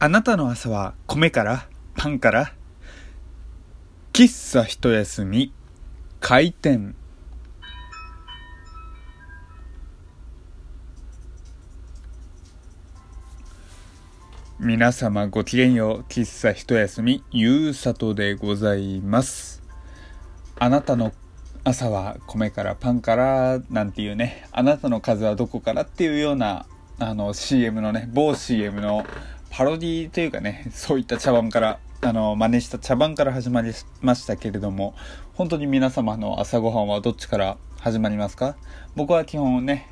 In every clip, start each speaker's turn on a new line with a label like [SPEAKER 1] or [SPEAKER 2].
[SPEAKER 1] あなたの朝は米からパンから喫茶一休み開店。皆様ごきげんよう喫茶一休みゆうさとでございます。あなたの朝は米からパンからなんていうねあなたの数はどこからっていうようなあの CM のね某 CM のパロディというかねそういった茶番からあの真似した茶番から始まりましたけれども本当に皆様の朝ごはんはどっちから始まりますか？僕は基本ね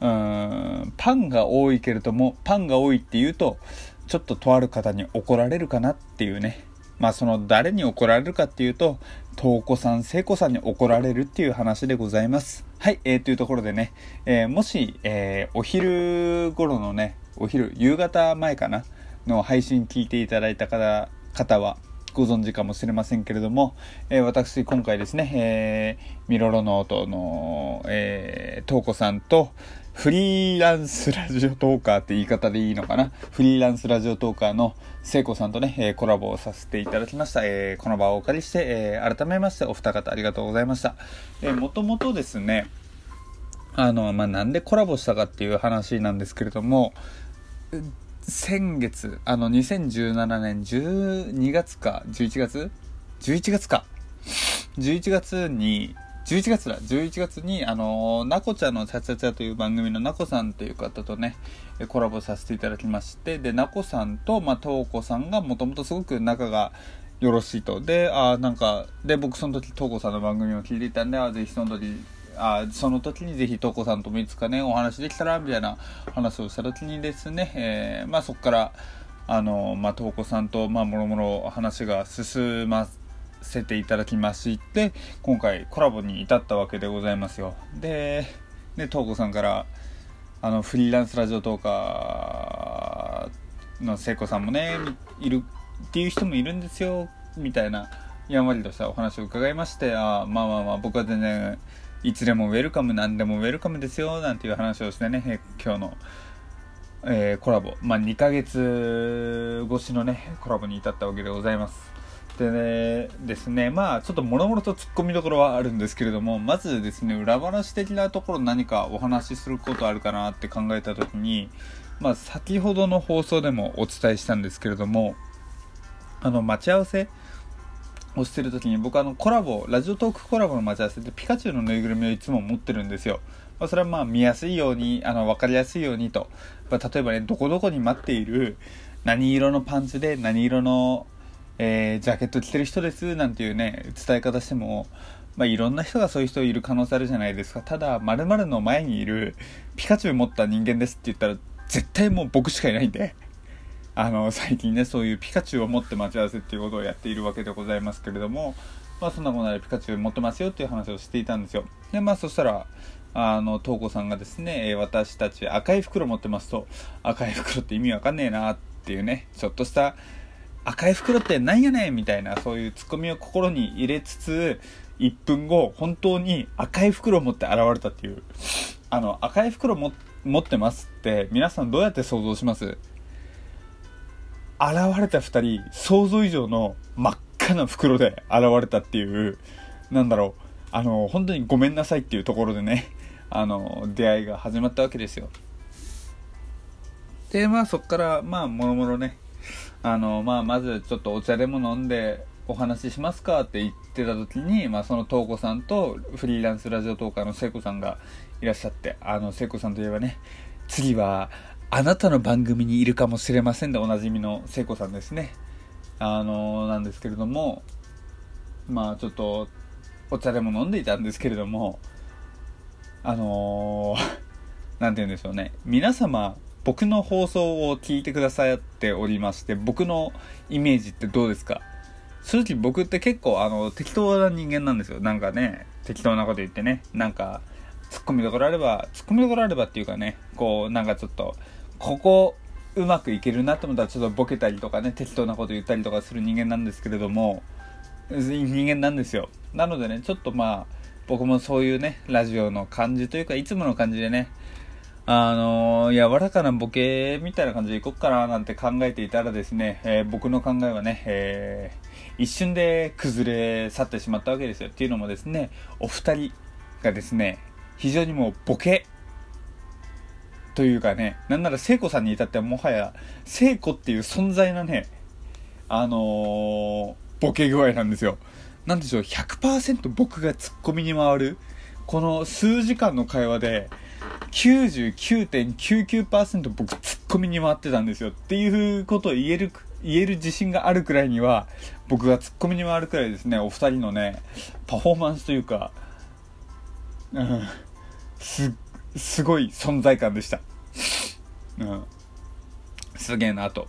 [SPEAKER 1] うんパンが多いけれどもパンが多いっていうとちょっととある方に怒られるかなっていうね。まあその誰に怒られるかっていうと東子さん聖子さんに怒られるっていう話でございます。はいえー、というところでね、えー、もし、えー、お昼頃のねお昼夕方前かなの配信聞いていただいた方方はご存知かもしれませんけれども、えー、私今回ですね、えー、ミロロノートの、えー、トーコさんとフリーランスラジオトーカーって言い方でいいのかな？フリーランスラジオトーカーの聖子さんとね、えー、コラボをさせていただきました。えー、この場をお借りして、えー、改めましてお二方ありがとうございました。えもともとですね、あの、まあ、なんでコラボしたかっていう話なんですけれども、先月、あの、2017年12月か、11月 ?11 月か。11月に、11月だ、11月に、あの、なこちゃんのチャチャチャという番組のなこさんという方とね、コラボさせていただきまして、で、なこさんと、まあ、とうこさんがもともとすごく仲がよろしいと。で、あなんか、で、僕その時、とうこさんの番組を聞いていたんで、あぜひその時、あその時にぜひ、とこさんともいつかね、お話できたら、みたいな話をした時にですね、えー、まあそこから、あの、まあ、とこさんと、まあ、もろもろ話が進ませていただきまして、今回コラボに至ったわけでございますよ。で、で、とこさんから、あの、フリーランスラジオトーカーの聖子さんもね、いるっていう人もいるんですよ、みたいな、やんわりとしたお話を伺いまして、あまあまあまあ、僕は全然、いつでもウェルカム何でもウェルカムですよなんていう話をしてね、え今日の、えー、コラボ、まあ、2ヶ月越しのねコラボに至ったわけでございます。でねですねまあちょっともろもろと突っ込みどころはあるんですけれどもまずですね裏話的なところ何かお話しすることあるかなって考えた時にまあ先ほどの放送でもお伝えしたんですけれどもあの待ち合わせをしてる時に僕あのコラボラジオトークコラボの待ち合わせでピカチュウのぬいぐるみをいつも持ってるんですよ、まあ、それはまあ見やすいようにあの分かりやすいようにと、まあ、例えばねどこどこに待っている何色のパンツで何色の、えー、ジャケット着てる人ですなんていうね伝え方してもまあ、いろんな人がそういう人いる可能性あるじゃないですか。ただ〇〇の前にいるピカチュウ持った人間ですって言ったら絶対もう僕しかいないんで。あの最近ねそういうピカチュウを持って待ち合わせっていうことをやっているわけでございますけれどもまあそんなことでピカチュウ持ってますよっていう話をしていたんですよ。でまあそしたらあの東子さんがですね私たち赤い袋持ってますと赤い袋って意味わかんねえなっていうねちょっとした赤い袋ってなんやねんみたいなそういうツッコミを心に入れつつ1分後本当に赤い袋を持って現れたっていう。あの赤い袋持ってますって皆さんどうやって想像します？現れた2人想像以上の真っ赤な袋で現れたっていうなんだろう。あの本当にごめんなさいっていうところでねあの出会いが始まったわけですよ。でまあそっからまあもろもろねあのまあまずちょっとお茶でも飲んでお話ししますかって言ってた時に、まあ、その東子さんとフリーランスラジオトーカーの聖子さんがいらっしゃってあの聖子さんといえばね次はあなたの番組にいるかもしれませんでおなじみの聖子さんですね。あのなんですけれども、まあちょっとお茶でも飲んでいたんですけれども、あの なんて言うんでしょうね。皆様、僕の放送を聞いてくださっておりまして、僕のイメージってどうですか？正直僕って結構あの適当な人間なんですよ。なんかね、適当なこと言ってね、なんか、ツッコミどころあれば、ツッコミどころあればっていうかね、こう、なんかちょっと、ここうまくいけるなと思ったらちょっとボケたりとかね適当なこと言ったりとかする人間なんですけれども人間なんですよなのでねちょっとまあ僕もそういうねラジオの感じというかいつもの感じでねあのー、柔らかなボケみたいな感じでいこっかななんて考えていたらですね、えー、僕の考えはね、えー、一瞬で崩れ去ってしまったわけですよ。っていうのもですね、お二人がですね、非常にもうボケというかね、なんなら聖子さんに至ってはもはや、聖子っていう存在のね、あのー、ボケ具合なんですよ。なんでしょう、100%僕がツッコミに回る、この数時間の会話で、99.99%僕ツッコミに回ってたんですよっていうことを言える、言える自信があるくらいには、僕がツッコミに回るくらいですね、お二人のね、パフォーマンスというか、うん、す、すごい存在感でした。うん。すげえなと。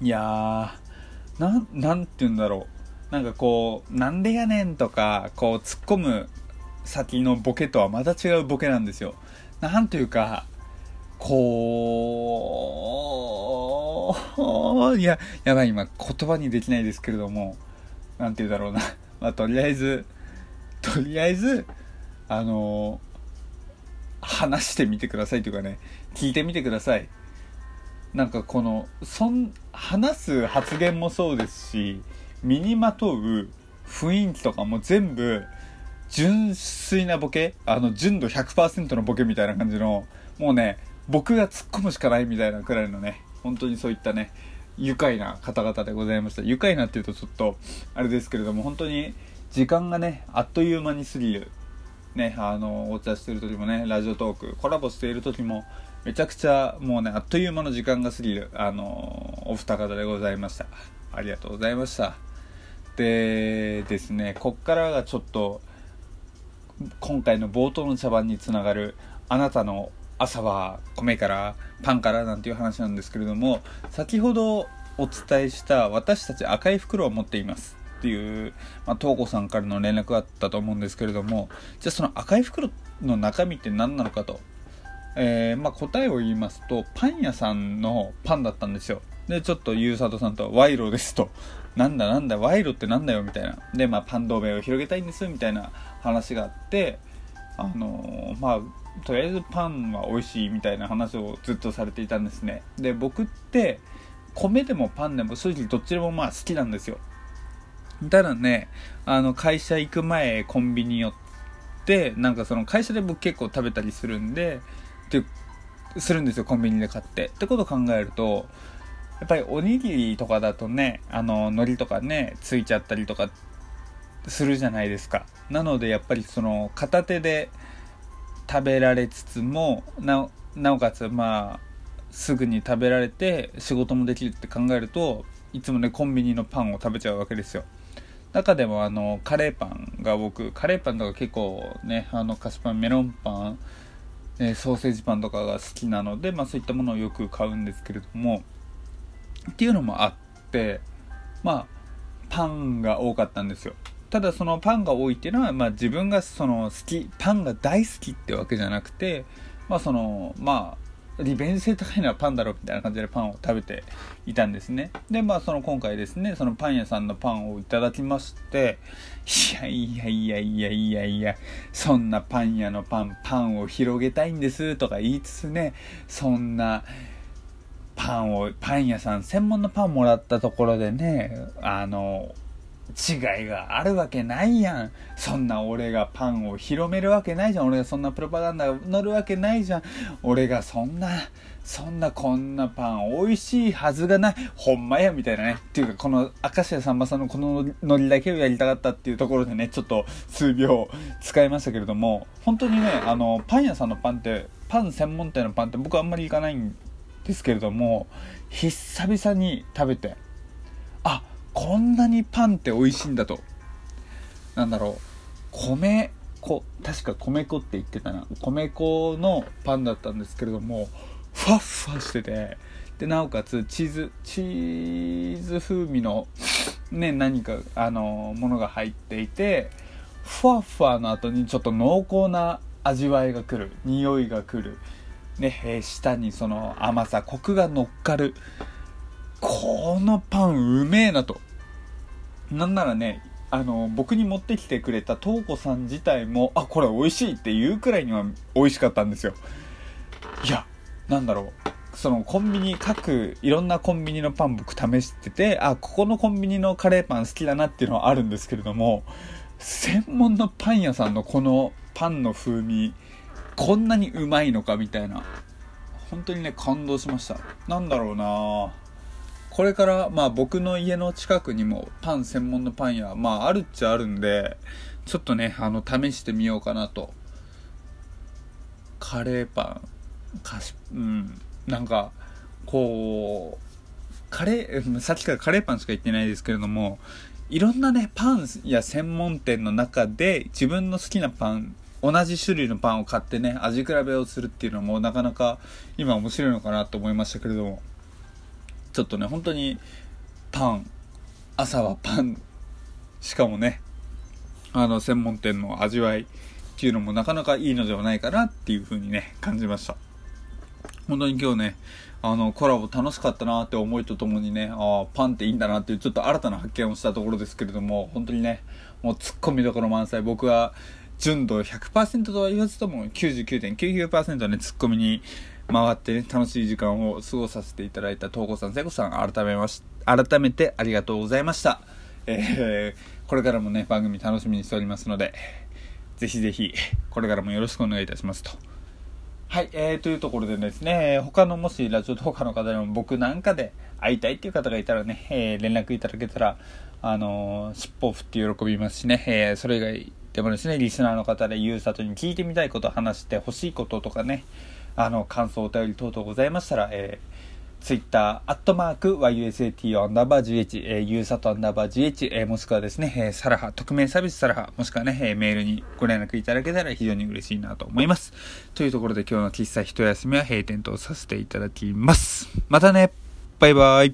[SPEAKER 1] いやー、なん、なんて言うんだろう。なんかこう、なんでやねんとか、こう突っ込む先のボケとはまた違うボケなんですよ。なんというか、こう、いや、やばい、今言葉にできないですけれども、なんて言うだろうな。まあ、とりあえず、とりあえず、あの話してみてくださいというかね、聞いてみてください。なんかこの、そん、話す発言もそうですし、身にまとう雰囲気とかも全部、純粋なボケあの、純度100%のボケみたいな感じの、もうね、僕が突っ込むしかないみたいなくらいのね、本当にそういったね、愉快な方々でございました。愉快なっていうとちょっと、あれですけれども、本当に時間がね、あっという間に過ぎる。ね、あの、お茶してる時もね、ラジオトーク、コラボしている時も、めちゃくちゃもうね、あっという間の時間が過ぎる、あの、お二方でございました。ありがとうございました。でですね、こっからがちょっと、今回の冒頭の茶番につながるあなたの朝は米からパンからなんていう話なんですけれども先ほどお伝えした私たち赤い袋を持っていますっていう、まあ、東子さんからの連絡があったと思うんですけれどもじゃあその赤い袋の中身って何なのかと、えー、まあ、答えを言いますとパン屋さんのパンだったんですよ。でちょっとゆうさとさんと賄賂ですと。なんだなんだ賄賂ってなんだよみたいな。でまあパン同盟を広げたいんですみたいな話があってあのー、まあとりあえずパンは美味しいみたいな話をずっとされていたんですね。で僕って米でもパンでも正直どっちでもまあ好きなんですよ。ただねあの会社行く前コンビニ寄ってなんかその会社で僕結構食べたりするんででするんですよコンビニで買って。ってことを考えるとやっぱりおにぎりとかだとねあの海苔とかねついちゃったりとかするじゃないですか。なのでやっぱりその片手で食べられつつもなおかつまあすぐに食べられて仕事もできるって考えるといつもねコンビニのパンを食べちゃうわけですよ。中でもあのカレーパンが僕カレーパンとか結構ねあの菓子パンメロンパン、えソーセージパンとかが好きなので、まあ、そういったものをよく買うんですけれどもっていうのもあってまあパンが多かったんですよ。ただそのパンが多いっていうのは、まあ、自分がその好きパンが大好きってわけじゃなくてまあそのまあ利便性高いのはパンだろうみたいな感じでパンを食べていたんですね。でまあその今回ですねそのパン屋さんのパンをいただきましていやいやいやいやいやいやそんなパン屋のパンパンを広げたいんですとか言いつつねそんなパンをパン屋さん専門のパンもらったところでねあの違いがあるわけないやん。そんな俺がパンを広めるわけないじゃん。俺がそんなプロパガンダ乗るわけないじゃん。俺がそんな、そんなこんなパン美味しいはずがない。ほんまや、みたいなね。っていうか、この明石家さんまさんのこのノリだけをやりたかったっていうところでね、ちょっと数秒使いましたけれども、本当にね、あの、パン屋さんのパンって、パン専門店のパンって僕あんまり行かないんですけれども、久々に食べて、こんなにパンって美味しいんだと。なんだろう。米粉、確か米粉って言ってたな。米粉のパンだったんですけれども、ふわっふわしてて、で、なおかつ、チーズ、チーズ風味の、ね、何か、あの、ものが入っていて、ふわふわの後にちょっと濃厚な味わいが来る。匂いが来る。ね、えー、舌にその甘さ、コクが乗っかる。このパンうめえなと。なんならね、あの、僕に持ってきてくれた東子さん自体も、あ、これ美味しいって言うくらいには美味しかったんですよ。いやなんだろうそのコンビニ各いろんなコンビニのパン僕試しててあここのコンビニのカレーパン好きだなっていうのはあるんですけれども専門のパン屋さんのこのパンの風味こんなにうまいのかみたいな本当にね感動しましたなんだろうなこれからまあ僕の家の近くにもパン専門のパン屋まああるっちゃあるんでちょっとねあの試してみようかなと。カレーパン。かしうん。なんかこうカレーさっきからカレーパンしか言ってないですけれどもいろんなねパンや専門店の中で自分の好きなパン同じ種類のパンを買ってね味比べをするっていうのもなかなか今面白いのかなと思いましたけれども。ちょっとね本当にパン朝はパンしかもねあの専門店の味わいっていうのもなかなかいいのではないかなっていう風にね感じました。本当に今日ねあのコラボ楽しかったなって思いとともにねああパンっていいんだなっていうちょっと新たな発見をしたところですけれども本当にねもうツッコミどころ満載。僕は純度100%とは言わずとも99.99%ねツッコミに回ってね楽しい時間を過ごさせていただいた東郷さん聖子さん改めまし改めてありがとうございました。えー、これからもね番組楽しみにしておりますのでぜひぜひこれからもよろしくお願いいたしますと。はい、えー、というところでですね、他のもしラジオ動画の方でも僕なんかで会いたいっていう方がいたらね、えー、連絡いただけたら、あのー、尻尾を振って喜びますしね、えー、それ以外でもですね、リスナーの方でゆうさとに聞いてみたいこと話してほしいこととかね、あの、感想お便り等々ございましたら、えー、ツイッター、アットマーク、YUSAT アンダーバー GH、えー、ユーサトアンダーバー GH、えー、もしくはですね、えー、サラハ、匿名サービスサラハ、もしくはね、えー、メールにご連絡いただけたら非常に嬉しいなと思います。というところで今日の喫茶一休みは閉店とさせていただきます。またねバイバイ